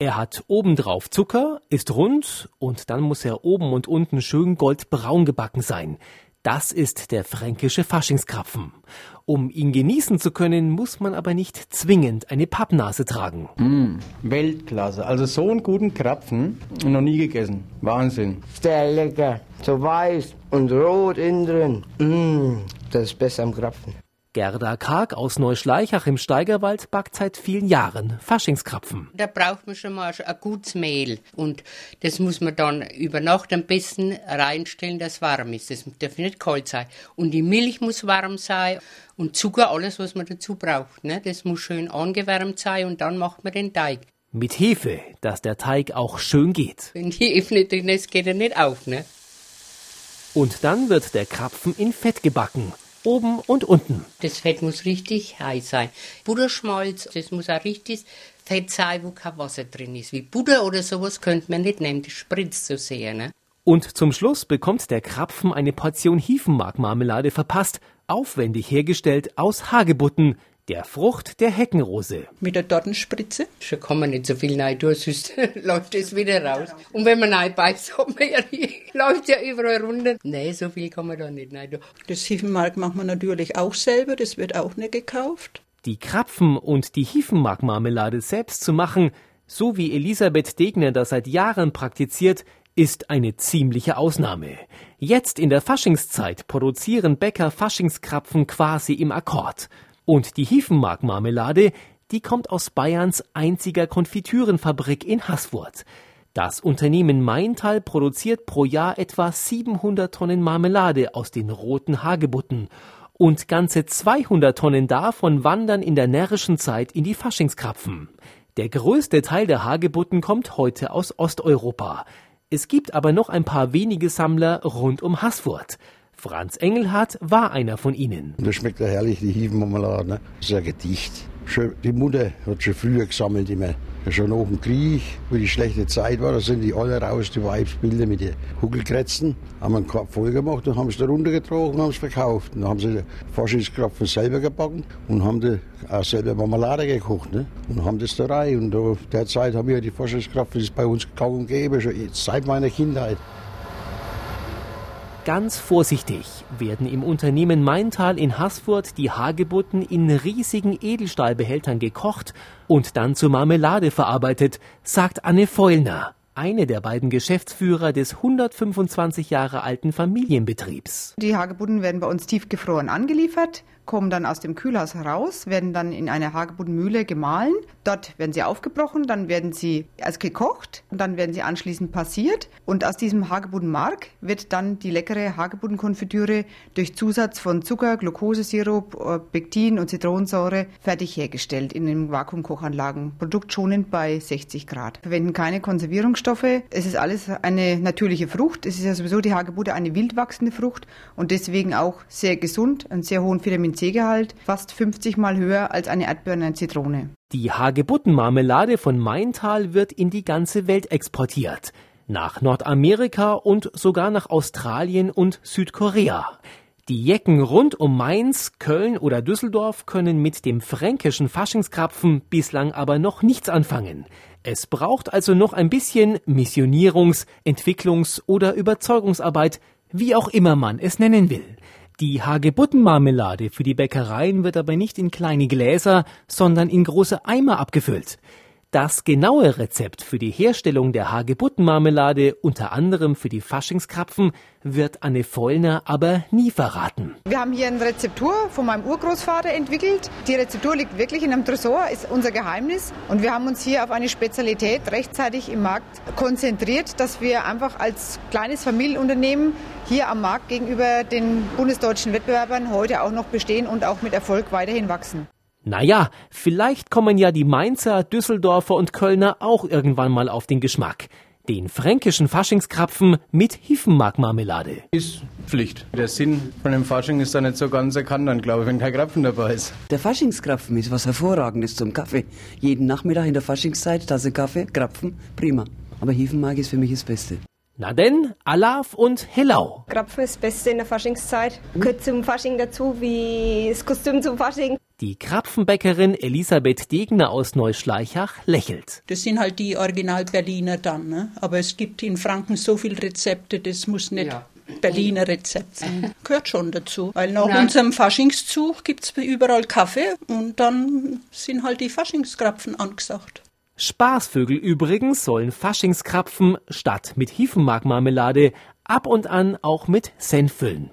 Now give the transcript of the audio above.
Er hat obendrauf Zucker, ist rund und dann muss er oben und unten schön goldbraun gebacken sein. Das ist der fränkische Faschingskrapfen. Um ihn genießen zu können, muss man aber nicht zwingend eine Pappnase tragen. Mm, Weltklasse. Also so einen guten Krapfen noch nie gegessen. Wahnsinn. Sehr lecker. So weiß und rot innen drin. Mm, das ist besser am Krapfen. Gerda Karg aus Neuschleichach im Steigerwald backt seit vielen Jahren Faschingskrapfen. Da braucht man schon mal ein gutes Mehl und das muss man dann über Nacht am besten reinstellen, dass es warm ist. Das darf nicht kalt sein. Und die Milch muss warm sein und Zucker, alles was man dazu braucht. Ne? Das muss schön angewärmt sein und dann macht man den Teig. Mit Hefe, dass der Teig auch schön geht. Wenn die Hefe nicht drin ist, geht er nicht auf. Ne? Und dann wird der Krapfen in Fett gebacken oben und unten. Das Fett muss richtig heiß sein. Butterschmalz, das muss auch richtig Fett sein, wo kein Wasser drin ist. Wie Butter oder sowas könnte man nicht nehmen, das spritzt so sehr. Ne? Und zum Schluss bekommt der Krapfen eine Portion Hiefenmarkmarmelade verpasst, aufwendig hergestellt aus Hagebutten, der Frucht der Heckenrose. Mit der Tortenspritze? Schon kann man nicht so viel rein tun, sonst läuft es wieder raus. Und wenn man rein beißt, hat man ja, läuft ja überall runter. Nein, so viel kann man da nicht rein tun. Das Hiefenmark macht man natürlich auch selber, das wird auch nicht gekauft. Die Krapfen und die Hiefenmarkmarmelade selbst zu machen, so wie Elisabeth Degner das seit Jahren praktiziert, ist eine ziemliche Ausnahme. Jetzt in der Faschingszeit produzieren Bäcker Faschingskrapfen quasi im Akkord. Und die Hiefenmarkmarmelade, die kommt aus Bayerns einziger Konfitürenfabrik in Haßfurt. Das Unternehmen Maintal produziert pro Jahr etwa 700 Tonnen Marmelade aus den roten Hagebutten und ganze 200 Tonnen davon wandern in der närrischen Zeit in die Faschingskrapfen. Der größte Teil der Hagebutten kommt heute aus Osteuropa. Es gibt aber noch ein paar wenige Sammler rund um Haßfurt. Franz Engelhardt war einer von ihnen. Das schmeckt ja herrlich, die Hiefenmarmelade. Ne? Sehr gedicht. Schon, die Mutter hat schon früher gesammelt immer. Schon nach dem Krieg, wo die schlechte Zeit war, da sind die alle raus, die Weibsbilder mit den Huckelkretzen, haben einen Korb voll gemacht und haben es da runtergetragen und haben es verkauft. Und dann haben sie den Faschingskrapfen selber gebacken und haben da auch selber Marmelade gekocht ne? und haben das da rein. Und da, derzeit haben wir die Faschingskrapfen, das ist bei uns kaum gegeben, schon seit meiner Kindheit. Ganz vorsichtig werden im Unternehmen Maintal in Haßfurt die Hagebutten in riesigen Edelstahlbehältern gekocht und dann zur Marmelade verarbeitet, sagt Anne Feulner, eine der beiden Geschäftsführer des 125 Jahre alten Familienbetriebs. Die Hagebutten werden bei uns tiefgefroren angeliefert kommen dann aus dem Kühlhaus heraus, werden dann in eine Hagebuttenmühle gemahlen. Dort werden sie aufgebrochen, dann werden sie als gekocht und dann werden sie anschließend passiert. Und aus diesem Hagebuttenmark wird dann die leckere Hagebuttenkonfitüre durch Zusatz von Zucker, Glukosesirup, Pektin und Zitronensäure fertig hergestellt in den Vakuumkochanlagen. Produktschonend bei 60 Grad. Wir verwenden keine Konservierungsstoffe. Es ist alles eine natürliche Frucht. Es ist ja sowieso die Hagebutte eine wildwachsende Frucht und deswegen auch sehr gesund, einen sehr hohen Vitamin C-Gehalt fast 50 Mal höher als eine Erdbeere Zitrone. Die Hagebuttenmarmelade von Maintal wird in die ganze Welt exportiert. Nach Nordamerika und sogar nach Australien und Südkorea. Die Jecken rund um Mainz, Köln oder Düsseldorf können mit dem fränkischen Faschingskrapfen bislang aber noch nichts anfangen. Es braucht also noch ein bisschen Missionierungs-, Entwicklungs- oder Überzeugungsarbeit, wie auch immer man es nennen will. Die Hagebuttenmarmelade für die Bäckereien wird aber nicht in kleine Gläser, sondern in große Eimer abgefüllt. Das genaue Rezept für die Herstellung der Hagebuttenmarmelade, unter anderem für die Faschingskrapfen, wird Anne Vollner aber nie verraten. Wir haben hier eine Rezeptur von meinem Urgroßvater entwickelt. Die Rezeptur liegt wirklich in einem Tresor, ist unser Geheimnis. Und wir haben uns hier auf eine Spezialität rechtzeitig im Markt konzentriert, dass wir einfach als kleines Familienunternehmen hier am Markt gegenüber den bundesdeutschen Wettbewerbern heute auch noch bestehen und auch mit Erfolg weiterhin wachsen. Naja, vielleicht kommen ja die Mainzer, Düsseldorfer und Kölner auch irgendwann mal auf den Geschmack. Den fränkischen Faschingskrapfen mit Hiefenmarkmarmelade. Ist Pflicht. Der Sinn von dem Fasching ist da nicht so ganz erkannt, dann glaube ich, wenn kein Krapfen dabei ist. Der Faschingskrapfen ist was Hervorragendes zum Kaffee. Jeden Nachmittag in der Faschingszeit Tasse Kaffee, Krapfen, prima. Aber Hiefenmark ist für mich das Beste. Na denn, Alaf und Hellau. Krapfen ist das Beste in der Faschingszeit. Gehört zum Fasching dazu, wie das Kostüm zum Fasching. Die Krapfenbäckerin Elisabeth Degner aus Neuschleichach lächelt. Das sind halt die Original-Berliner dann. Ne? Aber es gibt in Franken so viele Rezepte, das muss nicht Ja. Berliner Rezept sein. Gehört schon dazu. Weil nach Nein. unserem Faschingszug gibt es überall Kaffee und dann sind halt die Faschingskrapfen angesagt. Spaßvögel übrigens sollen Faschingskrapfen statt mit Hiefenmarkmarmelade ab und an auch mit Senf füllen.